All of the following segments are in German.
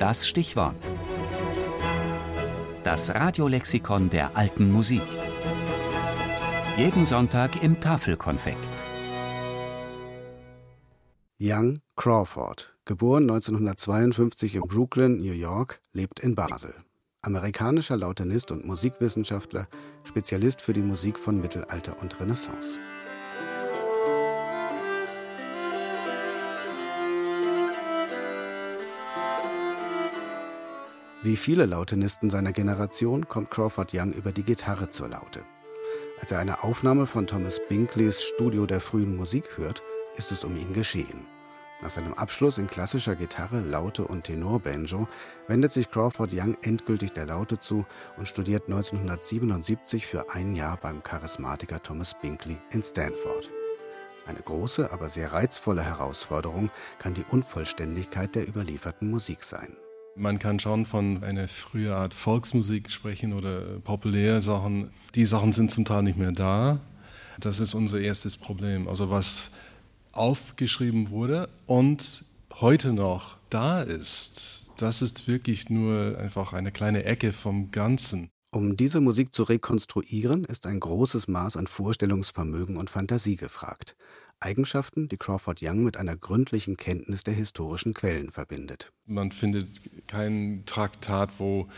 Das Stichwort. Das Radiolexikon der alten Musik. Jeden Sonntag im Tafelkonfekt. Young Crawford, geboren 1952 in Brooklyn, New York, lebt in Basel. Amerikanischer Lautenist und Musikwissenschaftler, Spezialist für die Musik von Mittelalter und Renaissance. Wie viele Lautenisten seiner Generation kommt Crawford Young über die Gitarre zur Laute. Als er eine Aufnahme von Thomas Binkleys Studio der frühen Musik hört, ist es um ihn geschehen. Nach seinem Abschluss in klassischer Gitarre, Laute und Tenorbanjo wendet sich Crawford Young endgültig der Laute zu und studiert 1977 für ein Jahr beim Charismatiker Thomas Binkley in Stanford. Eine große, aber sehr reizvolle Herausforderung kann die Unvollständigkeit der überlieferten Musik sein. Man kann schon von einer frühen Art Volksmusik sprechen oder populäre Sachen. Die Sachen sind zum Teil nicht mehr da. Das ist unser erstes Problem. Also was aufgeschrieben wurde und heute noch da ist, das ist wirklich nur einfach eine kleine Ecke vom Ganzen. Um diese Musik zu rekonstruieren, ist ein großes Maß an Vorstellungsvermögen und Fantasie gefragt. Eigenschaften, die Crawford Young mit einer gründlichen Kenntnis der historischen Quellen verbindet. Man findet kein Traktat, wo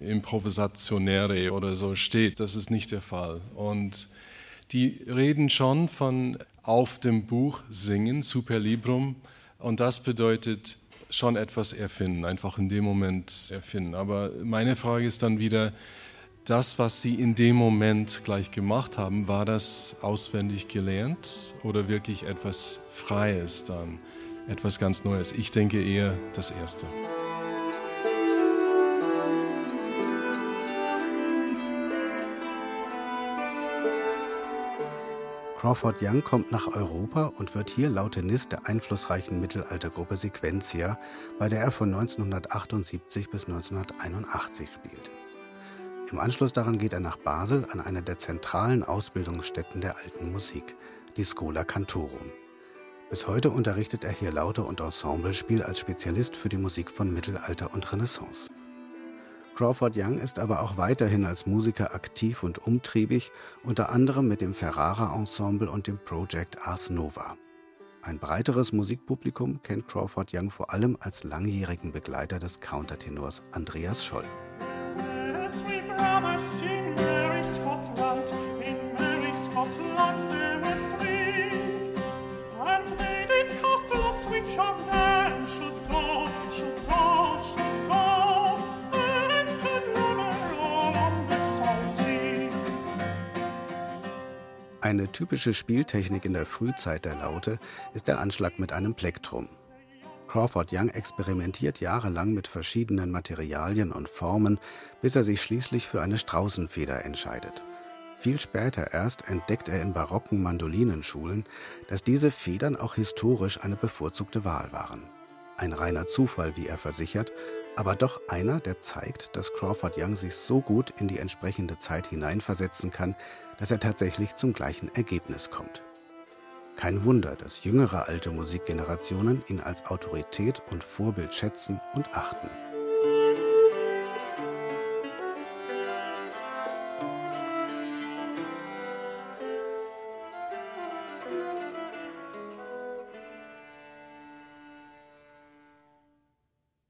Improvisationäre oder so steht. Das ist nicht der Fall. Und die reden schon von auf dem Buch singen, super librum. Und das bedeutet schon etwas erfinden, einfach in dem Moment erfinden. Aber meine Frage ist dann wieder, das, was Sie in dem Moment gleich gemacht haben, war das auswendig gelernt oder wirklich etwas Freies dann, etwas ganz Neues? Ich denke eher das Erste. Crawford Young kommt nach Europa und wird hier Lautenist der einflussreichen Mittelaltergruppe Sequentia, bei der er von 1978 bis 1981 spielt. Im Anschluss daran geht er nach Basel an eine der zentralen Ausbildungsstätten der alten Musik, die Schola Cantorum. Bis heute unterrichtet er hier Laute und Ensemblespiel als Spezialist für die Musik von Mittelalter und Renaissance. Crawford Young ist aber auch weiterhin als Musiker aktiv und umtriebig, unter anderem mit dem Ferrara Ensemble und dem Project Ars Nova. Ein breiteres Musikpublikum kennt Crawford Young vor allem als langjährigen Begleiter des Countertenors Andreas Scholl. Eine typische Spieltechnik in der Frühzeit der Laute ist der Anschlag mit einem Plektrum. Crawford Young experimentiert jahrelang mit verschiedenen Materialien und Formen, bis er sich schließlich für eine Straußenfeder entscheidet. Viel später erst entdeckt er in barocken Mandolinenschulen, dass diese Federn auch historisch eine bevorzugte Wahl waren. Ein reiner Zufall, wie er versichert, aber doch einer, der zeigt, dass Crawford Young sich so gut in die entsprechende Zeit hineinversetzen kann, dass er tatsächlich zum gleichen Ergebnis kommt. Kein Wunder, dass jüngere alte Musikgenerationen ihn als Autorität und Vorbild schätzen und achten.